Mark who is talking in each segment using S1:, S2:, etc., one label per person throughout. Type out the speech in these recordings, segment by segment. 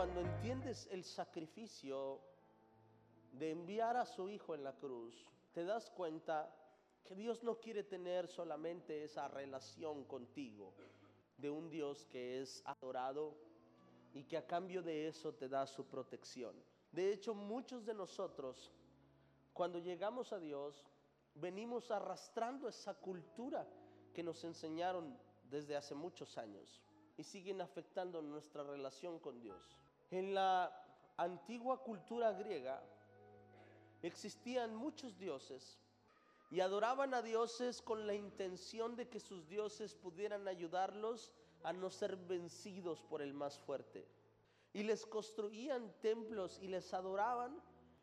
S1: cuando entiendes el sacrificio de enviar a su Hijo en la cruz, te das cuenta que Dios no quiere tener solamente esa relación contigo de un Dios que es adorado y que a cambio de eso te da su protección. De hecho, muchos de nosotros, cuando llegamos a Dios, venimos arrastrando esa cultura que nos enseñaron desde hace muchos años y siguen afectando nuestra relación con Dios. En la antigua cultura griega existían muchos dioses y adoraban a dioses con la intención de que sus dioses pudieran ayudarlos a no ser vencidos por el más fuerte. Y les construían templos y les adoraban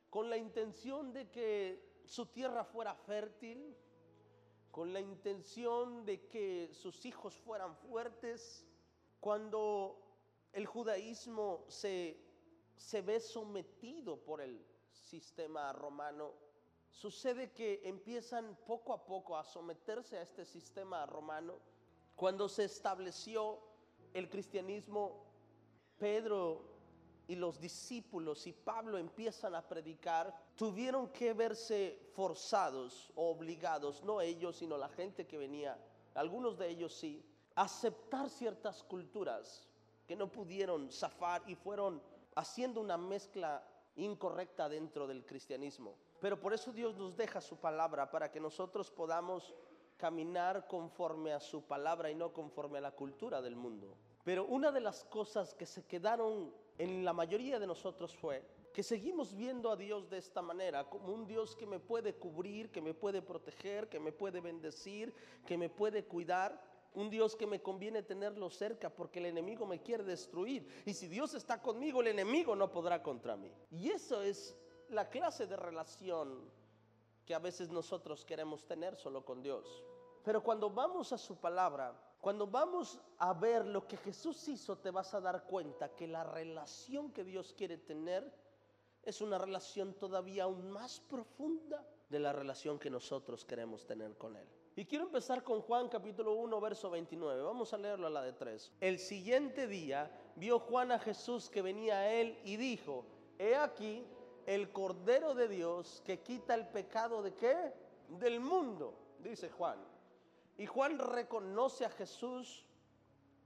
S1: con la intención de que su tierra fuera fértil, con la intención de que sus hijos fueran fuertes. Cuando el judaísmo se, se ve sometido por el sistema romano, sucede que empiezan poco a poco a someterse a este sistema romano. Cuando se estableció el cristianismo, Pedro y los discípulos y Pablo empiezan a predicar, tuvieron que verse forzados o obligados, no ellos, sino la gente que venía, algunos de ellos sí, a aceptar ciertas culturas que no pudieron zafar y fueron haciendo una mezcla incorrecta dentro del cristianismo. Pero por eso Dios nos deja su palabra para que nosotros podamos caminar conforme a su palabra y no conforme a la cultura del mundo. Pero una de las cosas que se quedaron en la mayoría de nosotros fue que seguimos viendo a Dios de esta manera, como un Dios que me puede cubrir, que me puede proteger, que me puede bendecir, que me puede cuidar. Un Dios que me conviene tenerlo cerca porque el enemigo me quiere destruir. Y si Dios está conmigo, el enemigo no podrá contra mí. Y eso es la clase de relación que a veces nosotros queremos tener solo con Dios. Pero cuando vamos a su palabra, cuando vamos a ver lo que Jesús hizo, te vas a dar cuenta que la relación que Dios quiere tener es una relación todavía aún más profunda de la relación que nosotros queremos tener con Él. Y quiero empezar con Juan capítulo 1, verso 29. Vamos a leerlo a la de 3. El siguiente día vio Juan a Jesús que venía a Él y dijo, he aquí el Cordero de Dios que quita el pecado de qué? Del mundo, dice Juan. Y Juan reconoce a Jesús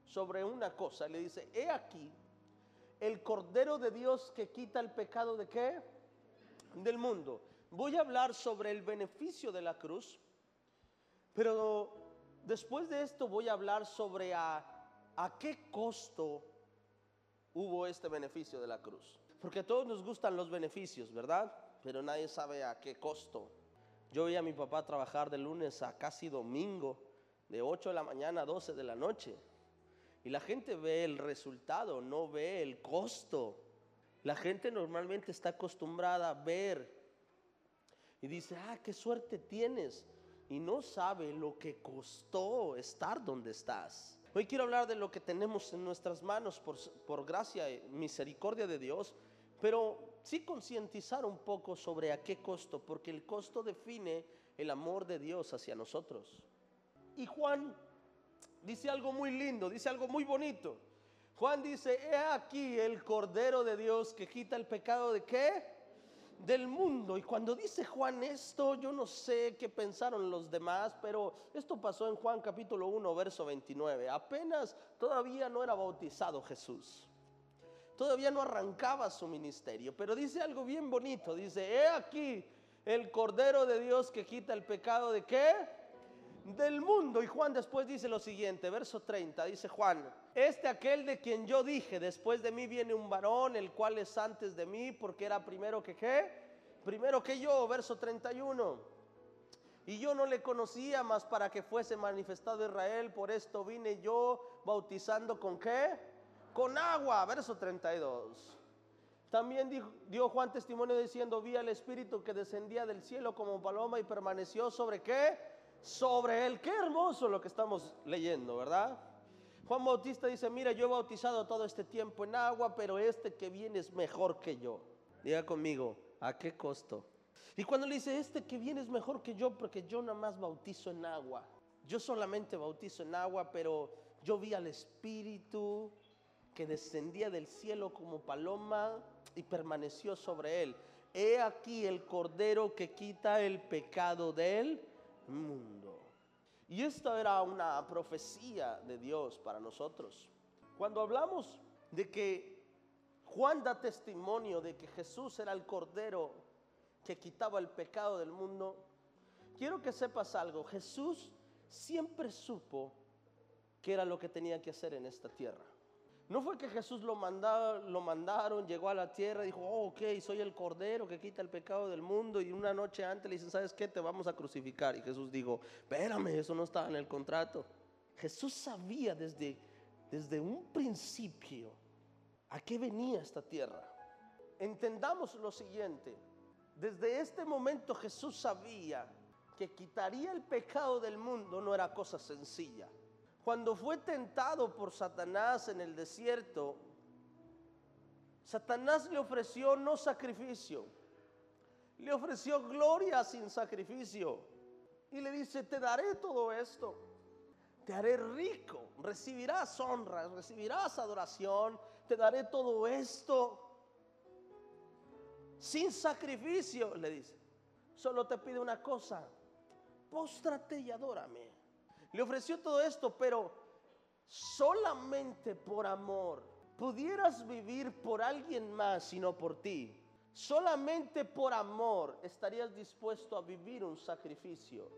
S1: sobre una cosa. Le dice, he aquí el Cordero de Dios que quita el pecado de qué? Del mundo. Voy a hablar sobre el beneficio de la cruz, pero después de esto voy a hablar sobre a, qué costo hubo este beneficio de la cruz. Porque a todos nos gustan los beneficios, ¿verdad? Pero nadie sabe a qué costo. Yo vi a mi papá trabajar de lunes a casi domingo, de 8 de la mañana a 12 de la noche. Y la gente ve el resultado, no ve el costo. La gente normalmente está acostumbrada a ver y dice, ah, qué suerte tienes. Y no sabe lo que costó estar donde estás. Hoy quiero hablar de lo que tenemos en nuestras manos por, por gracia y misericordia de Dios pero sí concientizar un poco sobre a qué costo, porque el costo define el amor de Dios hacia nosotros. Y Juan dice algo muy lindo, dice algo muy bonito. Juan dice, he aquí el Cordero de Dios que quita el pecado de qué? Del mundo. Y cuando dice Juan esto, yo no sé qué pensaron los demás, pero esto pasó en Juan capítulo 1, verso 29. Apenas todavía no era bautizado Jesús todavía no arrancaba su ministerio, pero dice algo bien bonito, dice, he aquí el Cordero de Dios que quita el pecado de qué? Del mundo. Y Juan después dice lo siguiente, verso 30, dice Juan, este aquel de quien yo dije, después de mí viene un varón, el cual es antes de mí, porque era primero que qué? Primero que yo, verso 31. Y yo no le conocía más para que fuese manifestado Israel, por esto vine yo bautizando con qué? con agua, verso 32. También dio Juan testimonio diciendo, vi al Espíritu que descendía del cielo como paloma y permaneció sobre qué? Sobre él. Qué hermoso lo que estamos leyendo, ¿verdad? Juan Bautista dice, mira, yo he bautizado todo este tiempo en agua, pero este que viene es mejor que yo. Diga conmigo, ¿a qué costo? Y cuando le dice, este que viene es mejor que yo, porque yo nada más bautizo en agua. Yo solamente bautizo en agua, pero yo vi al Espíritu que descendía del cielo como paloma y permaneció sobre él. He aquí el cordero que quita el pecado del mundo. Y esta era una profecía de Dios para nosotros. Cuando hablamos de que Juan da testimonio de que Jesús era el cordero que quitaba el pecado del mundo, quiero que sepas algo. Jesús siempre supo que era lo que tenía que hacer en esta tierra. No fue que Jesús lo, lo mandaron, llegó a la tierra dijo, oh, ok, soy el cordero que quita el pecado del mundo. Y una noche antes le dicen, ¿sabes qué? Te vamos a crucificar. Y Jesús dijo, espérame, eso no estaba en el contrato. Jesús sabía desde, desde un principio a qué venía esta tierra. Entendamos lo siguiente. Desde este momento Jesús sabía que quitaría el pecado del mundo no era cosa sencilla. Cuando fue tentado por Satanás en el desierto, Satanás le ofreció no sacrificio, le ofreció gloria sin sacrificio. Y le dice, te daré todo esto, te haré rico, recibirás honra, recibirás adoración, te daré todo esto sin sacrificio, le dice. Solo te pide una cosa, póstrate y adórame. Le ofreció todo esto, pero solamente por amor. Pudieras vivir por alguien más, sino por ti. Solamente por amor estarías dispuesto a vivir un sacrificio.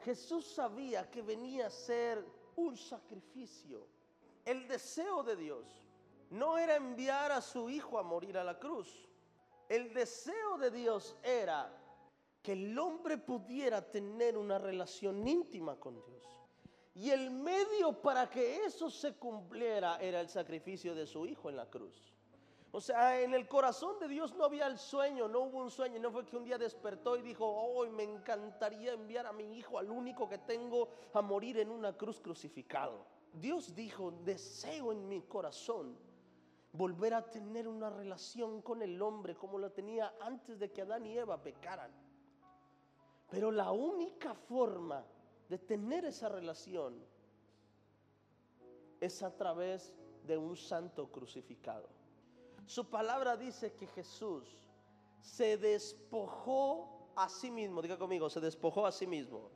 S1: Jesús sabía que venía a ser un sacrificio. El deseo de Dios no era enviar a su hijo a morir a la cruz. El deseo de Dios era que el hombre pudiera tener una relación íntima con Dios. Y el medio para que eso se cumpliera era el sacrificio de su hijo en la cruz. O sea, en el corazón de Dios no había el sueño, no hubo un sueño, no fue que un día despertó y dijo, hoy me encantaría enviar a mi hijo, al único que tengo, a morir en una cruz crucificado. Dios dijo, deseo en mi corazón volver a tener una relación con el hombre como la tenía antes de que Adán y Eva pecaran. Pero la única forma de tener esa relación es a través de un santo crucificado. Su palabra dice que Jesús se despojó a sí mismo. Diga conmigo, se despojó a sí mismo.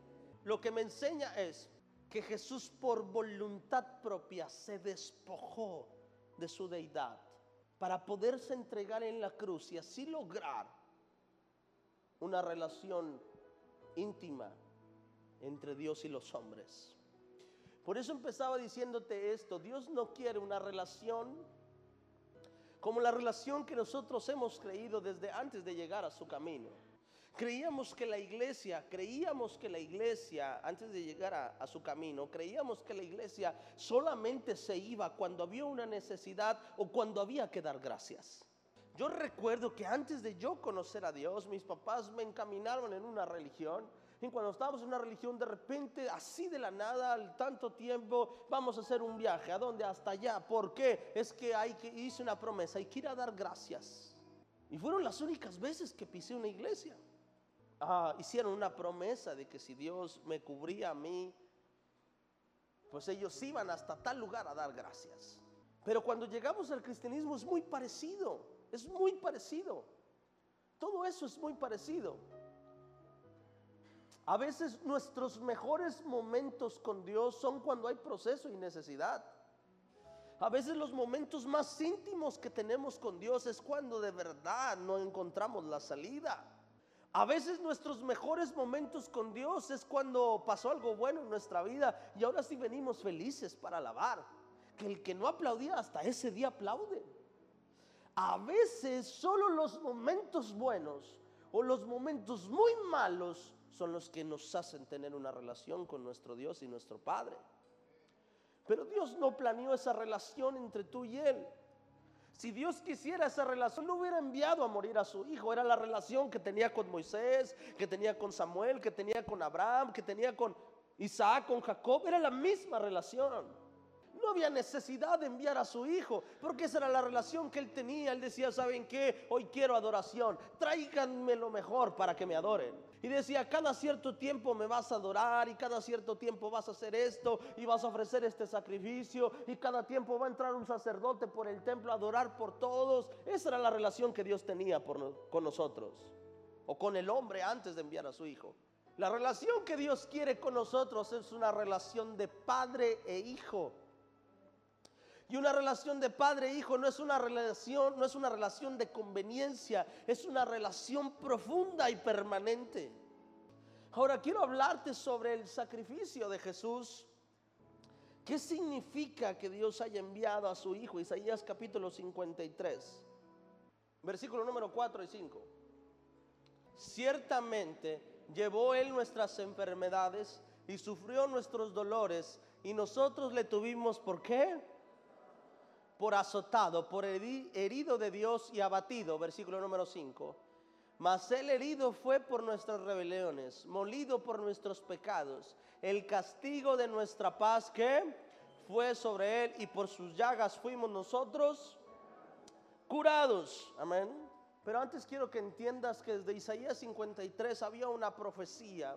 S1: Lo que me enseña es que Jesús por voluntad propia se despojó de su deidad para poderse entregar en la cruz y así lograr una relación íntima entre Dios y los hombres. Por eso empezaba diciéndote esto, Dios no quiere una relación como la relación que nosotros hemos creído desde antes de llegar a su camino. Creíamos que la iglesia, creíamos que la iglesia, antes de llegar a, su camino, creíamos que la iglesia solamente se iba cuando había una necesidad o cuando había que dar gracias. Yo recuerdo que antes de yo conocer a Dios, mis papás me encaminaron en una religión. Y cuando estábamos en una religión, de repente, así de la nada, al tanto tiempo, vamos a hacer un viaje. ¿A dónde? Hasta allá. ¿Por qué? Es que hay que hice una promesa, hay que ir a dar gracias. Y fueron las únicas veces que pisé una iglesia. Ah, hicieron una promesa de que si Dios me cubría a mí, pues ellos iban hasta tal lugar a dar gracias. Pero cuando llegamos al cristianismo es muy parecido. Es muy parecido. Todo eso es muy parecido. A veces nuestros mejores momentos con Dios son cuando hay proceso y necesidad. A veces los momentos más íntimos que tenemos con Dios es cuando de verdad no encontramos la salida. A veces nuestros mejores momentos con Dios es cuando pasó algo bueno en nuestra vida y ahora sí venimos felices para alabar. Que el que no aplaudía hasta ese día aplaude a veces solo los momentos buenos o los momentos muy malos son los que nos hacen tener una relación con nuestro Dios y nuestro Padre. Pero Dios no planeó esa relación entre tú y Él. Si Dios quisiera esa relación, no hubiera enviado a morir a su hijo. Era la relación que tenía con Moisés, que tenía con Samuel, que tenía con Abraham, que tenía con Isaac, con Jacob. Era la misma relación. No había necesidad de enviar a su hijo, porque esa era la relación que él tenía. Él decía, ¿saben qué? Hoy quiero adoración, tráiganme lo mejor para que me adoren. Y decía, cada cierto tiempo me vas a adorar y cada cierto tiempo vas a hacer esto y vas a ofrecer este sacrificio y cada tiempo va a entrar un sacerdote por el templo a adorar por todos. Esa era la relación que Dios tenía con nosotros o con el hombre antes de enviar a su hijo. La relación que Dios quiere con nosotros es una relación de padre e hijo. Y una relación de padre e hijo no es una relación, no es una relación de conveniencia, es una relación profunda y permanente. Ahora quiero hablarte sobre el sacrificio de Jesús. ¿Qué significa que Dios haya enviado a su hijo? Isaías capítulo 53, versículo número 4 y 5. Ciertamente llevó él nuestras enfermedades y sufrió nuestros dolores y nosotros le tuvimos por qué? Por azotado, por herido de Dios y abatido, versículo número 5. Mas el herido fue por nuestras rebeliones, molido por nuestros pecados. El castigo de nuestra paz que fue sobre él y por sus llagas fuimos nosotros curados. Amén. Pero antes quiero que entiendas que desde Isaías 53 había una profecía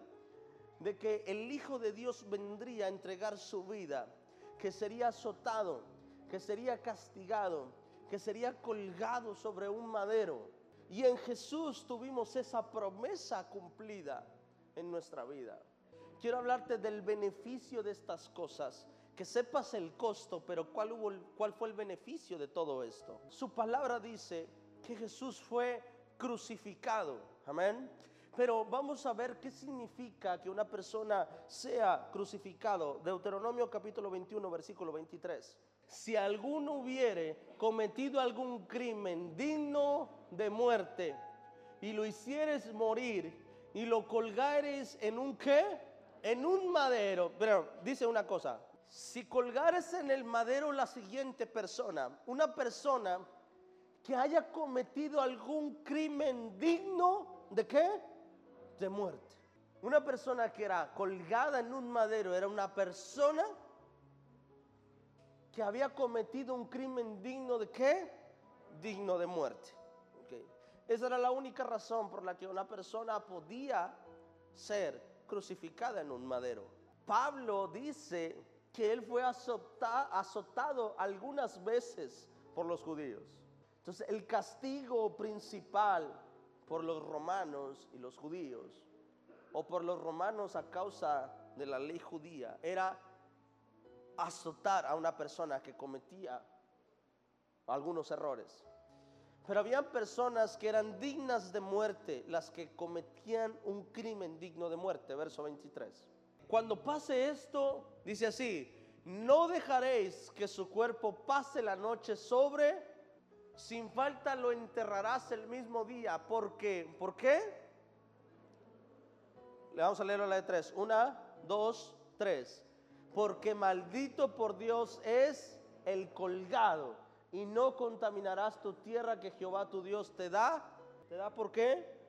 S1: de que el Hijo de Dios vendría a entregar su vida, que sería azotado, que sería castigado, que sería colgado sobre un madero. Y en Jesús tuvimos esa promesa cumplida en nuestra vida. Quiero hablarte del beneficio de estas cosas, que sepas el costo, pero ¿cuál, fue el beneficio de todo esto? Su palabra dice que Jesús fue crucificado. Amén. Pero vamos a ver qué significa que una persona sea crucificado. Deuteronomio capítulo 21, versículo 23. Si alguno hubiere cometido algún crimen digno de muerte y lo hicieres morir y lo colgares en un qué? En un madero. Pero dice una cosa, si colgares en el madero la siguiente persona, una persona que haya cometido algún crimen digno de qué? De muerte. Una persona que era colgada en un madero era una persona que había cometido un crimen digno de qué? Digno de muerte. Esa era la única razón por la que una persona podía ser crucificada en un madero. Pablo dice que él fue azotado algunas veces por los judíos. Entonces el castigo principal por los romanos y los judíos, o por los romanos a causa de la ley judía, era azotar a una persona que cometía algunos errores. Pero había personas que eran dignas de muerte, las que cometían un crimen digno de muerte, verso 23. Cuando pase esto, dice así, no dejaréis que su cuerpo pase la noche sobre sin falta lo enterrarás el mismo día. ¿Por qué? ¿Por qué? Le vamos a leer la de tres. Una, dos, tres. Porque maldito por Dios es el colgado y no contaminarás tu tierra que Jehová tu Dios te da. ¿Te da por qué?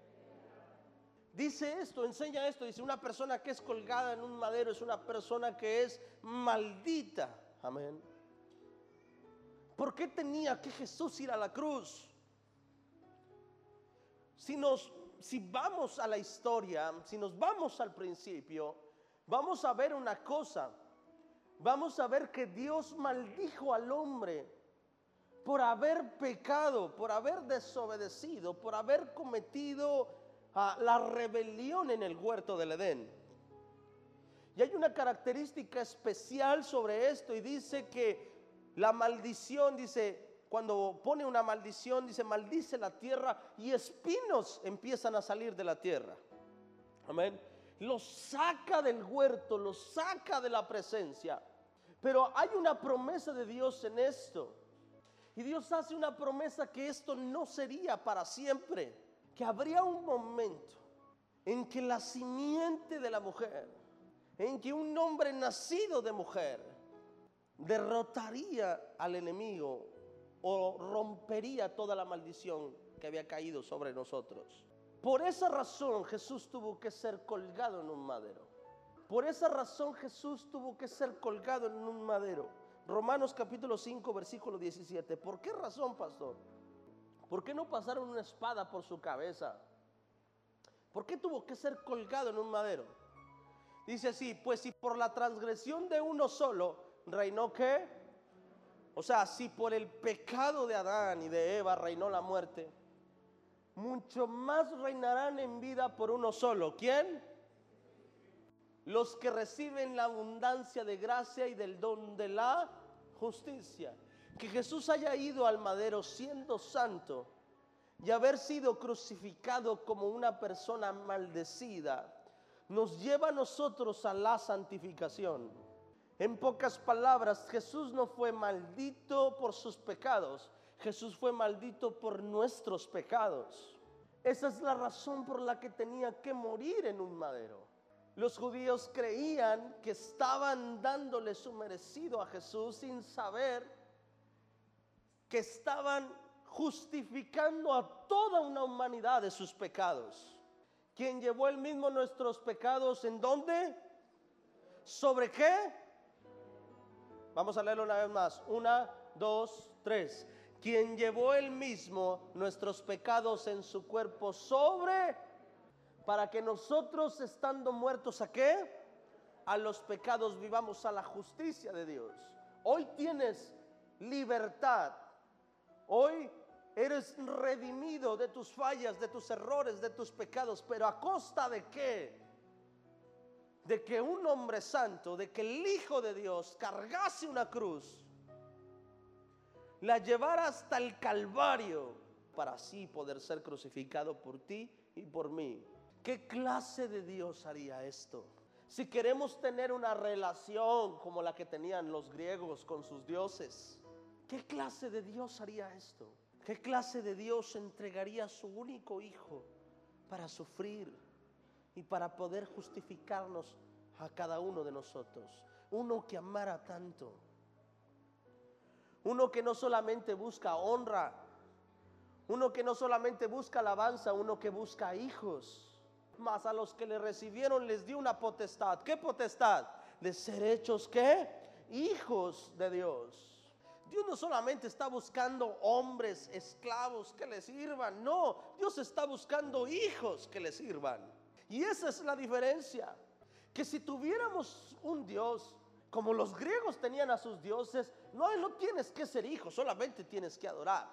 S1: Dice esto, enseña esto. Dice, una persona que es colgada en un madero es una persona que es maldita. Amén. ¿Por qué tenía que Jesús ir a la cruz? Si nos si vamos a la historia, si nos vamos al principio, vamos a ver una cosa. Vamos a ver que Dios maldijo al hombre por haber pecado, por haber desobedecido, por haber cometido ah, la rebelión en el huerto del Edén. Y hay una característica especial sobre esto y dice que la maldición, dice, cuando pone una maldición, dice, maldice la tierra y espinos empiezan a salir de la tierra. Amén. Los saca del huerto, los saca de la presencia. Pero hay una promesa de Dios en esto. Y Dios hace una promesa que esto no sería para siempre. Que habría un momento en que la simiente de la mujer, en que un hombre nacido de mujer, derrotaría al enemigo o rompería toda la maldición que había caído sobre nosotros. Por esa razón Jesús tuvo que ser colgado en un madero. Por esa razón Jesús tuvo que ser colgado en un madero. Romanos capítulo 5, versículo 17. ¿Por qué razón, pastor? ¿Por qué no pasaron una espada por su cabeza? ¿Por qué tuvo que ser colgado en un madero? Dice así, pues si por la transgresión de uno solo reinó qué? O sea, si por el pecado de Adán y de Eva reinó la muerte, mucho más reinarán en vida por uno solo. ¿Quién? Los que reciben la abundancia de gracia y del don de la justicia. Que Jesús haya ido al madero siendo santo y haber sido crucificado como una persona maldecida, nos lleva a nosotros a la santificación. En pocas palabras, Jesús no fue maldito por sus pecados, Jesús fue maldito por nuestros pecados. Esa es la razón por la que tenía que morir en un madero. Los judíos creían que estaban dándole su merecido a Jesús sin saber que estaban justificando a toda una humanidad de sus pecados. Quien llevó el mismo nuestros pecados en dónde? ¿Sobre qué? Vamos a leerlo una vez más. Una, dos, tres. Quien llevó el mismo nuestros pecados en su cuerpo sobre, para que nosotros estando muertos a qué? A los pecados vivamos a la justicia de Dios. Hoy tienes libertad. Hoy eres redimido de tus fallas, de tus errores, de tus pecados. Pero a costa de qué? de que un hombre santo, de que el Hijo de Dios cargase una cruz, la llevara hasta el Calvario para así poder ser crucificado por ti y por mí. ¿Qué clase de Dios haría esto? Si queremos tener una relación como la que tenían los griegos con sus dioses, ¿qué clase de Dios haría esto? ¿Qué clase de Dios entregaría a su único hijo para sufrir? y para poder justificarnos a cada uno de nosotros. Uno que amara tanto. Uno que no solamente busca honra. Uno que no solamente busca alabanza, uno que busca hijos. Mas a los que le recibieron les dio una potestad. ¿Qué potestad? De ser hechos qué? Hijos de Dios. Dios no solamente está buscando hombres esclavos que le sirvan, no, Dios está buscando hijos que le sirvan. Y esa es la diferencia. Que si tuviéramos un Dios como los griegos tenían a sus dioses, no, no tienes que ser hijo, solamente tienes que adorar.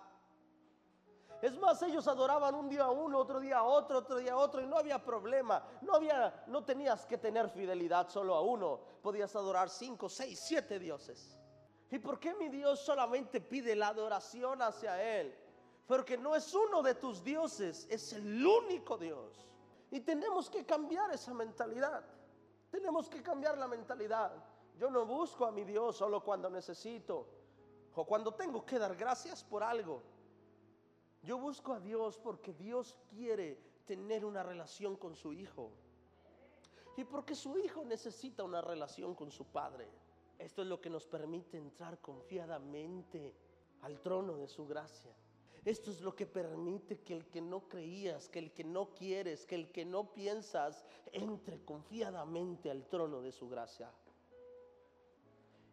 S1: Es más, ellos adoraban un día a uno, otro día a otro, otro día a otro, y no había problema. No había, no tenías que tener fidelidad solo a uno. Podías adorar cinco, seis, siete dioses. ¿Y por qué mi Dios solamente pide la adoración hacia Él? Porque no es uno de tus dioses, es el único Dios. Y tenemos que cambiar esa mentalidad. Tenemos que cambiar la mentalidad. Yo no busco a mi Dios solo cuando necesito o cuando tengo que dar gracias por algo. Yo busco a Dios porque Dios quiere tener una relación con su Hijo. Y porque su Hijo necesita una relación con su Padre. Esto es lo que nos permite entrar confiadamente al trono de su gracia. Esto es lo que permite que el que no creías, que el que no quieres, que el que no piensas, entre confiadamente al trono de su gracia.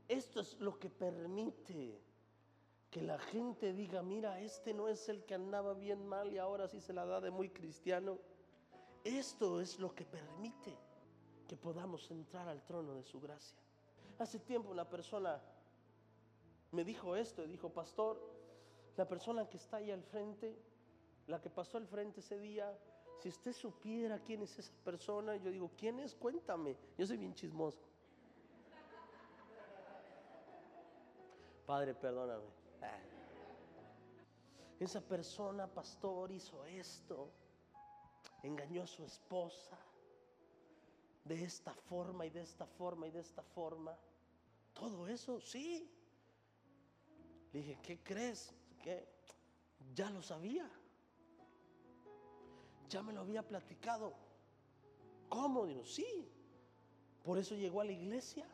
S1: Esto es lo que permite que la gente diga, mira, este no es el que andaba bien mal y ahora sí se la da de muy cristiano. Esto es lo que permite que podamos entrar al trono de su gracia. Hace tiempo una persona me dijo esto y dijo, pastor, la persona que está ahí al frente, la que pasó al frente ese día, si usted supiera quién es esa persona, yo digo, ¿quién es? Cuéntame. Yo soy bien chismoso. Padre, perdóname. Ah. Esa persona, pastor, hizo esto. Engañó a su esposa. De esta forma y de esta forma y de esta forma. Todo eso, sí. Le dije, ¿qué crees? ya lo sabía. Ya me lo había platicado. ¿Cómo? Digo, sí. Por eso llegó a la iglesia.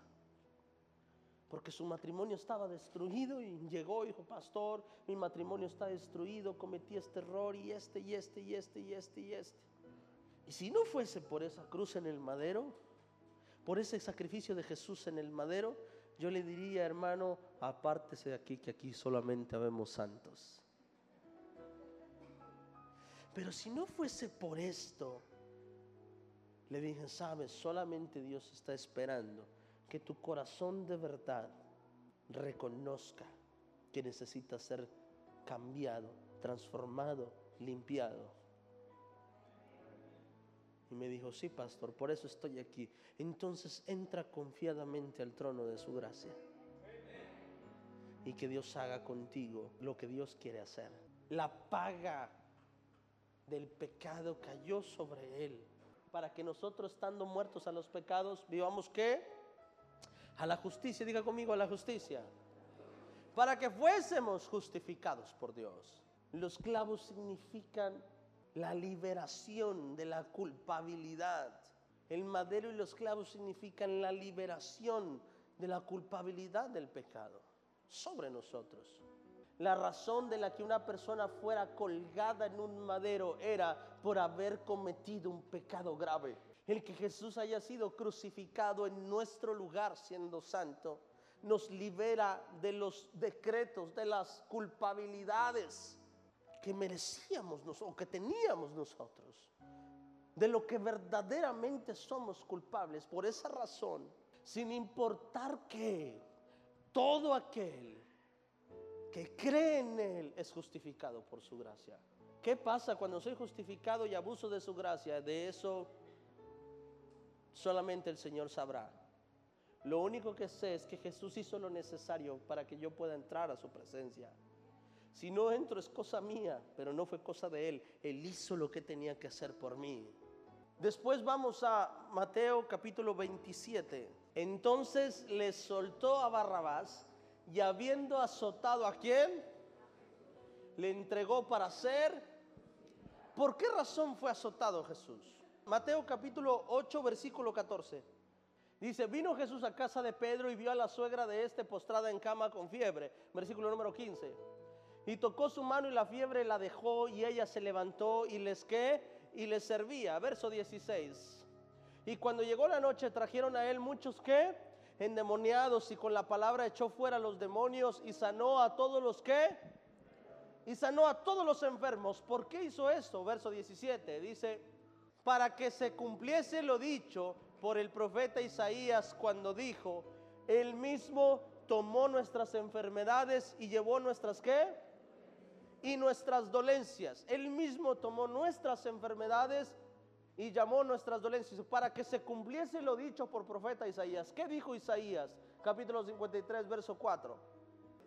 S1: Porque su matrimonio estaba destruido y llegó y dijo, pastor, mi matrimonio está destruido, cometí este error y este y este y este y este y este. Y si no fuese por esa cruz en el madero, por ese sacrificio de Jesús en el madero, yo le diría, hermano, apártese de aquí, que aquí solamente vemos santos. Pero si no fuese por esto, le dije, sabes, solamente Dios está esperando que tu corazón de verdad reconozca que necesita ser cambiado, transformado, limpiado. Y me dijo, sí, pastor, por eso estoy aquí. Entonces entra confiadamente al trono de su gracia. Y que Dios haga contigo lo que Dios quiere hacer. La paga del pecado cayó sobre él. Para que nosotros, estando muertos a los pecados, vivamos qué? A la justicia, diga conmigo, a la justicia. Para que fuésemos justificados por Dios. Los clavos significan la liberación de la culpabilidad. El madero y los clavos significan la liberación de la culpabilidad del pecado sobre nosotros. La razón de la que una persona fuera colgada en un madero era por haber cometido un pecado grave. El que Jesús haya sido crucificado en nuestro lugar siendo santo nos libera de los decretos, de las culpabilidades que merecíamos nosotros, o que teníamos nosotros, de lo que verdaderamente somos culpables. Por esa razón, sin importar que todo aquel que cree en Él es justificado por su gracia. ¿Qué pasa cuando soy justificado y abuso de su gracia? De eso solamente el Señor sabrá. Lo único que sé es que Jesús hizo lo necesario para que yo pueda entrar a su presencia. Si no entro es cosa mía, pero no fue cosa de Él. Él hizo lo que tenía que hacer por mí. Después vamos a Mateo capítulo 27. Entonces le soltó a Barrabás y habiendo azotado a quién, le entregó para ser. ¿Por qué razón fue azotado Jesús? Mateo capítulo 8, versículo 14. Dice, vino Jesús a casa de Pedro y vio a la suegra de este postrada en cama con fiebre. Versículo número 15. Y tocó su mano y la fiebre la dejó y ella se levantó y les qué y les servía. Verso 16. Y cuando llegó la noche trajeron a él muchos que endemoniados y con la palabra echó fuera los demonios y sanó a todos los que y sanó a todos los enfermos. ¿Por qué hizo esto? Verso 17 dice, para que se cumpliese lo dicho por el profeta Isaías cuando dijo, él mismo tomó nuestras enfermedades y llevó nuestras qué? Y nuestras dolencias. Él mismo tomó nuestras enfermedades y llamó nuestras dolencias para que se cumpliese lo dicho por profeta Isaías. ¿Qué dijo Isaías? Capítulo 53, verso 4.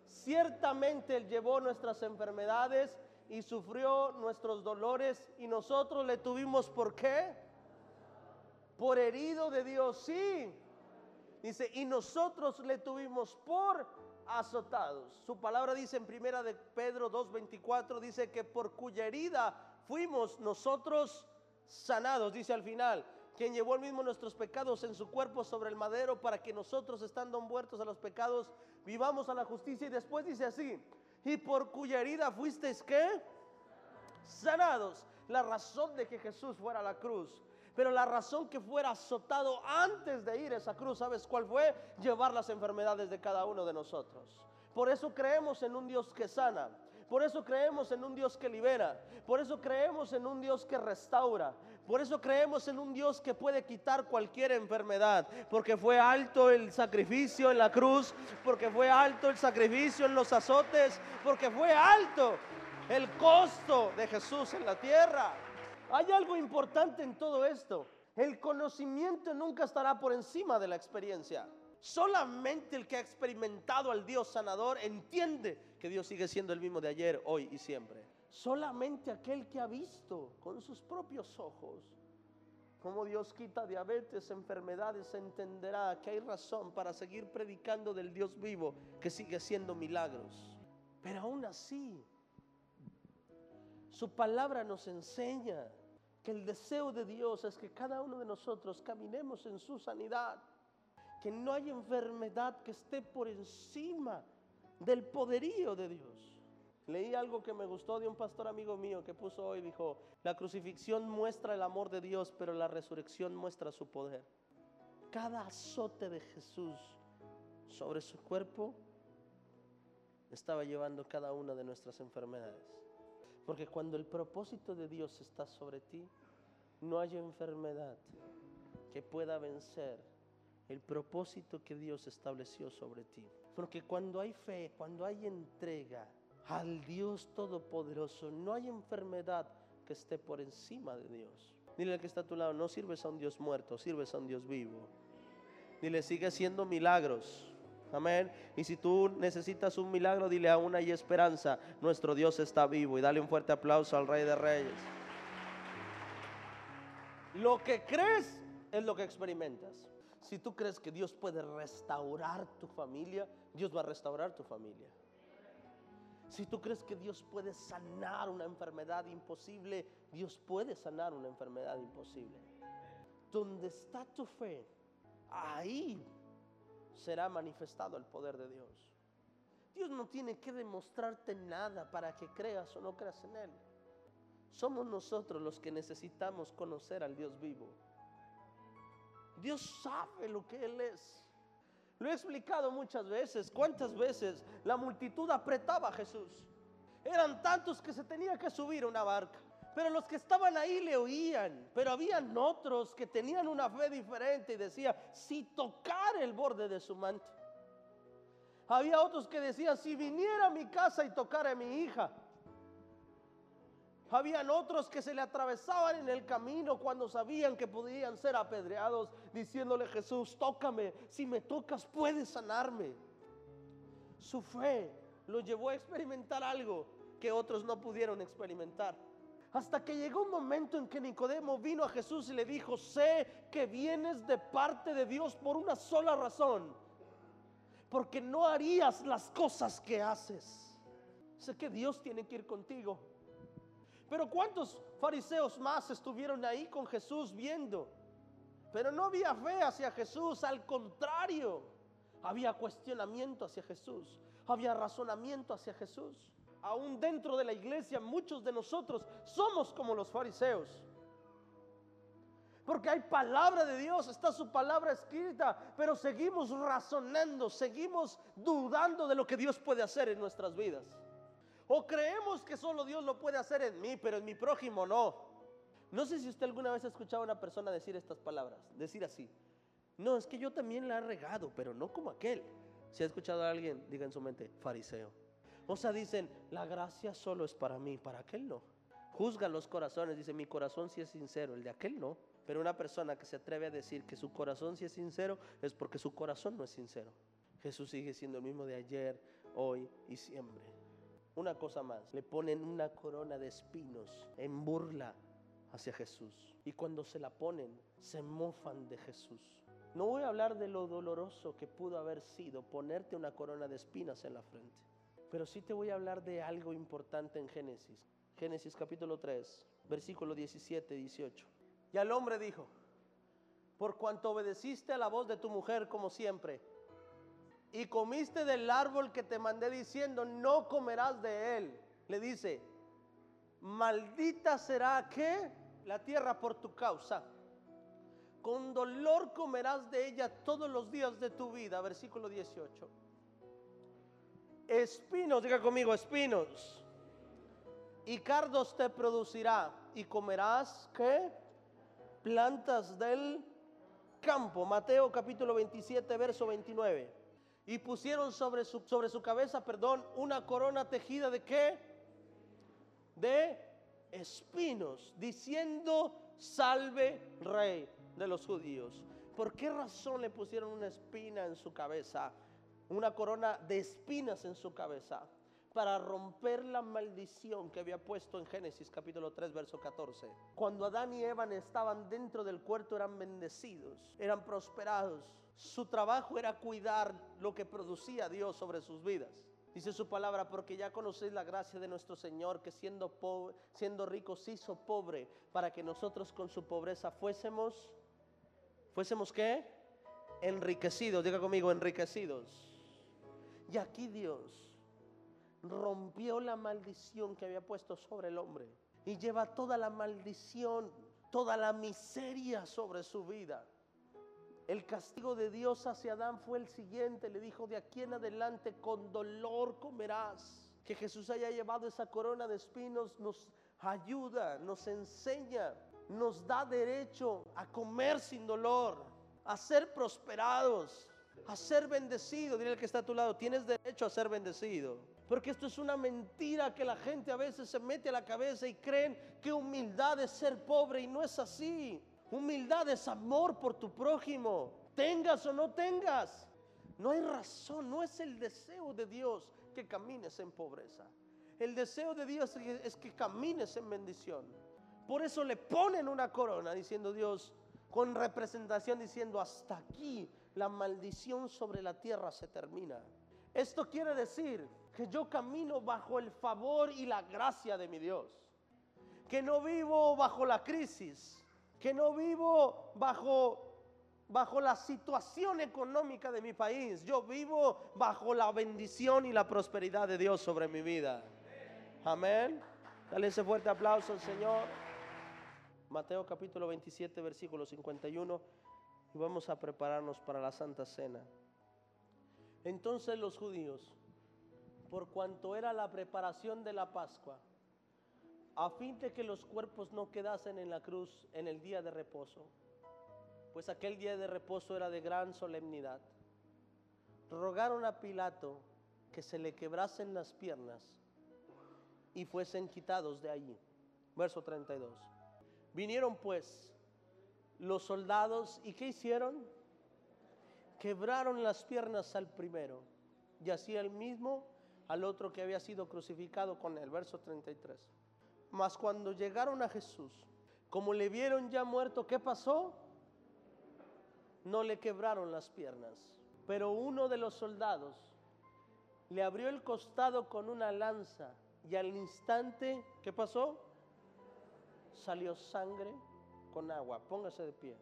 S1: Ciertamente Él llevó nuestras enfermedades y sufrió nuestros dolores y nosotros le tuvimos por qué? Por herido de Dios, sí. Dice, y nosotros le tuvimos por azotados. Su palabra dice en primera de Pedro 2:24 dice que por cuya herida fuimos nosotros sanados, dice al final, quien llevó el mismo nuestros pecados en su cuerpo sobre el madero para que nosotros, estando muertos a los pecados, vivamos a la justicia. Y después dice así, y por cuya herida fuisteis que sanados. La razón de que Jesús fuera a la cruz. Pero la razón que fuera azotado antes de ir a esa cruz, ¿sabes cuál fue? Llevar las enfermedades de cada uno de nosotros. Por eso creemos en un Dios que sana. Por eso creemos en un Dios que libera. Por eso creemos en un Dios que restaura. Por eso creemos en un Dios que puede quitar cualquier enfermedad. Porque fue alto el sacrificio en la cruz. Porque fue alto el sacrificio en los azotes. Porque fue alto el costo de Jesús en la tierra. Hay algo importante en todo esto. El conocimiento nunca estará por encima de la experiencia. Solamente el que ha experimentado al Dios sanador entiende que Dios sigue siendo el mismo de ayer, hoy y siempre. Solamente aquel que ha visto con sus propios ojos cómo Dios quita diabetes, enfermedades, entenderá que hay razón para seguir predicando del Dios vivo que sigue siendo milagros. Pero aún así, su palabra nos enseña que el deseo de Dios es que cada uno de nosotros caminemos en su sanidad que no hay enfermedad que esté por encima del poderío de Dios. Leí algo que me gustó de un pastor amigo mío que puso hoy, dijo, la crucifixión muestra el amor de Dios, pero la resurrección muestra su poder. Cada azote de Jesús sobre su cuerpo estaba llevando cada una de nuestras enfermedades. Porque cuando el propósito de Dios está sobre ti, no hay enfermedad que pueda vencer el propósito que Dios estableció sobre ti. Porque cuando hay fe, cuando hay entrega al Dios Todopoderoso, no hay enfermedad que esté por encima de Dios. Dile al que está a tu lado, no sirves a un Dios muerto, sirves a un Dios vivo. Dile, sigue haciendo milagros. Amén. Y si tú necesitas un milagro, dile aún hay esperanza. Nuestro Dios está vivo. Y dale un fuerte aplauso al Rey de Reyes. Lo que crees es lo que experimentas. Si tú crees que Dios puede restaurar tu familia, Dios va a restaurar tu familia. Si tú crees que Dios puede sanar una enfermedad imposible, Dios puede sanar una enfermedad imposible. Donde está tu fe, ahí será manifestado el poder de Dios. Dios no tiene que demostrarte nada para que creas o no creas en Él. Somos nosotros los que necesitamos conocer al Dios vivo. Dios sabe lo que Él es. Lo he explicado muchas veces. ¿Cuántas veces la multitud apretaba a Jesús? Eran tantos que se tenía que subir una barca. Pero los que estaban ahí le oían. Pero habían otros que tenían una fe diferente y decía, si tocar el borde de su manto. Había otros que decían, si viniera a mi casa y tocara a mi hija. Habían otros que se le atravesaban en el camino cuando sabían que podían ser apedreados, diciéndole Jesús, tócame, si me tocas puedes sanarme. Su fe lo llevó a experimentar algo que otros no pudieron experimentar. Hasta que llegó un momento en que Nicodemo vino a Jesús y le dijo, sé que vienes de parte de Dios por una sola razón, porque no harías las cosas que haces. Sé que Dios tiene que ir contigo. Pero ¿cuántos fariseos más estuvieron ahí con Jesús viendo? Pero no había fe hacia Jesús, al contrario, había cuestionamiento hacia Jesús, había razonamiento hacia Jesús aún dentro de la iglesia, muchos de nosotros somos como los fariseos. Porque hay palabra de Dios, está su palabra escrita, pero seguimos razonando, seguimos dudando de lo que Dios puede hacer en nuestras vidas. O creemos que solo Dios lo puede hacer en mí, pero en mi prójimo no. No sé si usted alguna vez ha escuchado a una persona decir estas palabras, decir así. No, es que yo también la he regado, pero no como aquel. Si ha escuchado a alguien, diga en su mente, fariseo. O sea, dicen, la gracia solo es para mí, para aquel no. Juzgan los corazones, dice, mi corazón sí es sincero, el de aquel no. Pero una persona que se atreve a decir que su corazón sí es sincero es porque su corazón no es sincero. Jesús sigue siendo el mismo de ayer, hoy y siempre. Una cosa más, le ponen una corona de espinos en burla hacia Jesús. Y cuando se la ponen, se mofan de Jesús. No voy a hablar de lo doloroso que pudo haber sido ponerte una corona de espinas en la frente. Pero sí te voy a hablar de algo importante en Génesis. Génesis capítulo 3, versículo 17, 18. Y al hombre dijo, por cuanto obedeciste a la voz de tu mujer como siempre, y comiste del árbol que te mandé diciendo, no comerás de él, le dice, maldita será que la tierra por tu causa. Con dolor comerás de ella todos los días de tu vida, versículo 18 espinos, diga conmigo, espinos. Y cardos te producirá y comerás, ¿qué? Plantas del campo. Mateo capítulo 27, verso 29. Y pusieron sobre su, sobre su cabeza, perdón, una corona tejida de qué? De espinos, diciendo, salve rey de los judíos. ¿Por qué razón le pusieron una espina en su cabeza? una corona de espinas en su cabeza para romper la maldición que había puesto en Génesis capítulo 3 verso 14. Cuando Adán y Eva estaban dentro del cuerpo eran bendecidos, eran prosperados. Su trabajo era cuidar lo que producía Dios sobre sus vidas. Dice su palabra, porque ya conocéis la gracia de nuestro Señor, que siendo, pobre, siendo rico se hizo pobre, para que nosotros con su pobreza fuésemos, fuésemos qué? Enriquecidos, diga conmigo, enriquecidos. Y aquí Dios rompió la maldición que había puesto sobre el hombre y lleva toda la maldición, toda la miseria sobre su vida. El castigo de Dios hacia Adán fue el siguiente. Le dijo, de aquí en adelante con dolor comerás. Que Jesús haya llevado esa corona de espinos nos ayuda, nos enseña, nos da derecho a comer sin dolor, a ser prosperados, a ser bendecido. Dile al que está a tu lado, tienes derecho a ser bendecido. Porque esto es una mentira que la gente a veces se mete a la cabeza y creen que humildad es ser pobre y no es así. Humildad es amor por tu prójimo, tengas o no tengas. No hay razón, no es el deseo de Dios que camines en pobreza. El deseo de Dios es que camines en bendición. Por eso le ponen una corona diciendo Dios, con representación diciendo, hasta aquí la maldición sobre la tierra se termina. Esto quiere decir que yo camino bajo el favor y la gracia de mi Dios. Que no vivo bajo la crisis, que no vivo bajo bajo la situación económica de mi país. Yo vivo bajo la bendición y la prosperidad de Dios sobre mi vida. Amén. Dale ese fuerte aplauso al Señor. Mateo capítulo 27, versículo 51. Y vamos a prepararnos para la Santa Cena. Entonces los judíos, por cuanto era la preparación de la Pascua, a fin de que los cuerpos no quedasen en la cruz en el día de reposo, pues aquel día de reposo era de gran solemnidad. Rogaron a Pilato que se le quebrasen las piernas y fuesen quitados de allí. Verso 32. Vinieron pues los soldados y ¿qué hicieron? Quebraron las piernas al primero y así el mismo al otro que había sido crucificado con él. Verso 33. Mas cuando llegaron a Jesús, como le vieron ya muerto, ¿qué pasó? no le quebraron las piernas. Pero uno de los soldados le abrió el costado con una lanza y al instante, ¿qué pasó? Salió sangre con agua. Póngase de pie.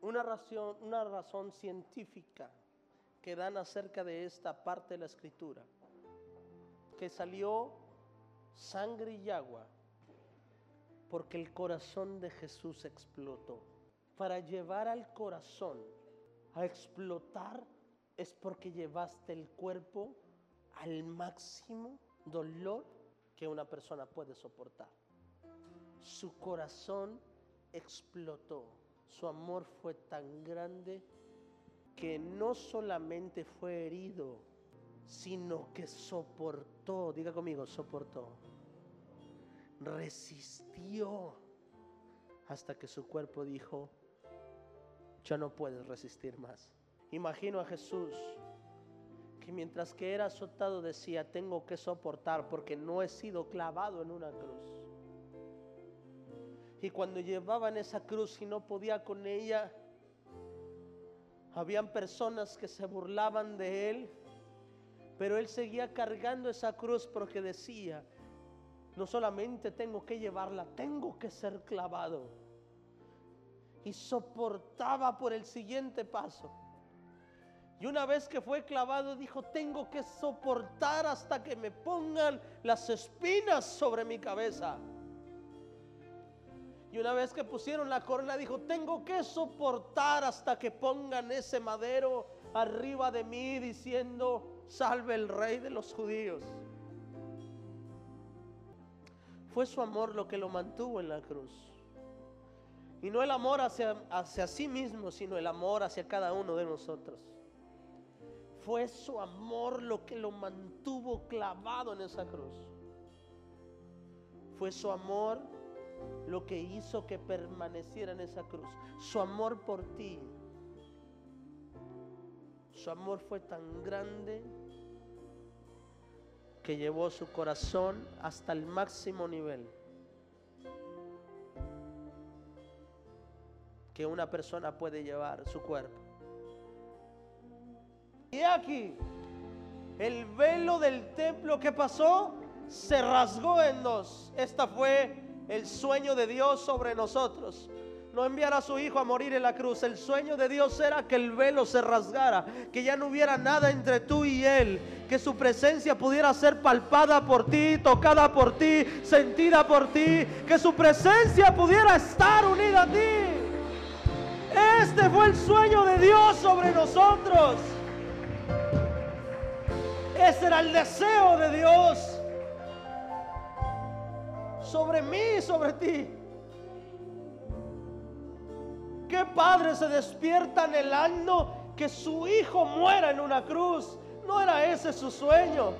S1: Una razón, una razón científica que dan acerca de esta parte de la escritura. Que salió sangre y agua porque el corazón de Jesús explotó para llevar al corazón a explotar es porque llevaste el cuerpo al máximo dolor que una persona puede soportar. Su corazón explotó. Su amor fue tan grande que no solamente fue herido, sino que soportó, diga conmigo, soportó, resistió hasta que su cuerpo dijo, ya no puedes resistir más. Imagino a Jesús que mientras que era azotado decía, tengo que soportar porque no he sido clavado en una cruz. Y cuando llevaban esa cruz y no podía con ella, habían personas que se burlaban de él, pero él seguía cargando esa cruz porque decía, no solamente tengo que llevarla, tengo que ser clavado y soportaba por el siguiente paso. Y una vez que fue clavado dijo, tengo que soportar hasta que me pongan las espinas sobre mi cabeza. Y una vez que pusieron la corona dijo, tengo que soportar hasta que pongan ese madero arriba de mí diciendo, salve el rey de los judíos. Fue su amor lo que lo mantuvo en la cruz. Y no el amor hacia, hacia sí mismo, sino el amor hacia cada uno de nosotros. Fue su amor lo que lo mantuvo clavado en esa cruz. Fue su amor lo que hizo que permaneciera en esa cruz. Su amor por ti. Su amor fue tan grande que llevó su corazón hasta el máximo nivel. que una persona puede llevar su cuerpo. Y aquí, el velo del templo que pasó se rasgó en dos. Esta fue el sueño de Dios sobre nosotros. No enviar a su hijo a morir en la cruz. El sueño de Dios era que el velo se rasgara, que ya no hubiera nada entre tú y él, que su presencia pudiera ser palpada por ti, tocada por ti, sentida por ti, que su presencia pudiera estar unida a ti. Este fue el sueño de Dios sobre nosotros. Ese era el deseo de Dios sobre mí y sobre ti. ¿Qué padre se despierta anhelando que su hijo muera en una cruz? No era ese su sueño.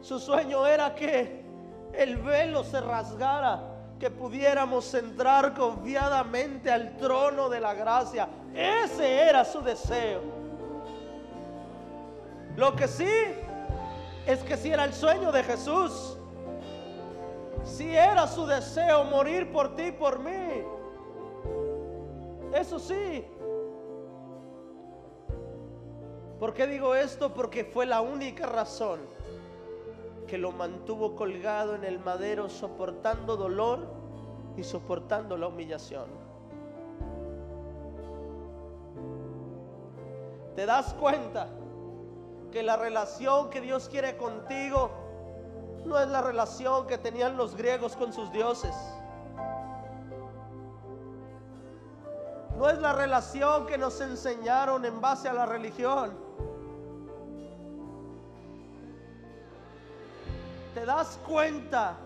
S1: Su sueño era que el velo se rasgara, que pudiéramos entrar confiadamente al trono de la gracia. Ese era su deseo. Lo que sí es que si era el sueño de Jesús, si era su deseo morir por ti y por mí, eso sí. ¿Por qué digo esto? Porque fue la única razón que lo mantuvo colgado en el madero soportando dolor y soportando la humillación. ¿Te das cuenta que la relación que Dios quiere contigo no es la relación que tenían los griegos con sus dioses? No es la relación que nos enseñaron en base a la religión. te das cuenta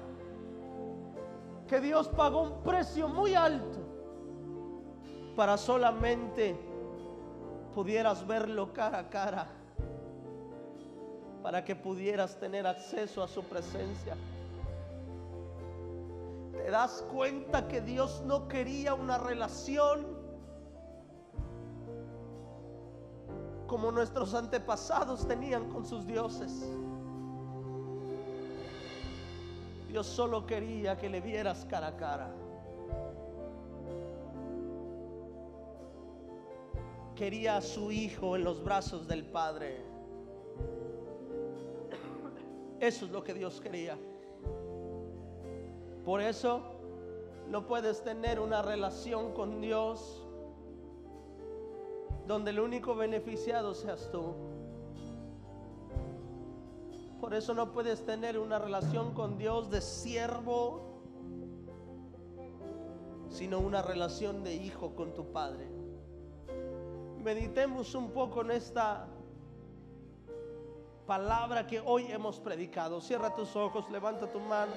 S1: que Dios pagó un precio muy alto para solamente pudieras verlo cara a cara, para que pudieras tener acceso a su presencia. Te das cuenta que Dios no quería una relación como nuestros antepasados tenían con sus dioses. Dios solo quería que le vieras cara a cara. Quería a su hijo en los brazos del Padre. Eso es lo que Dios quería. Por eso no puedes tener una relación con Dios donde el único beneficiado seas tú. Por eso no puedes tener una relación con Dios de siervo, sino una relación de hijo con tu Padre. Meditemos un poco en esta palabra que hoy hemos predicado. Cierra tus ojos, levanta tu mano.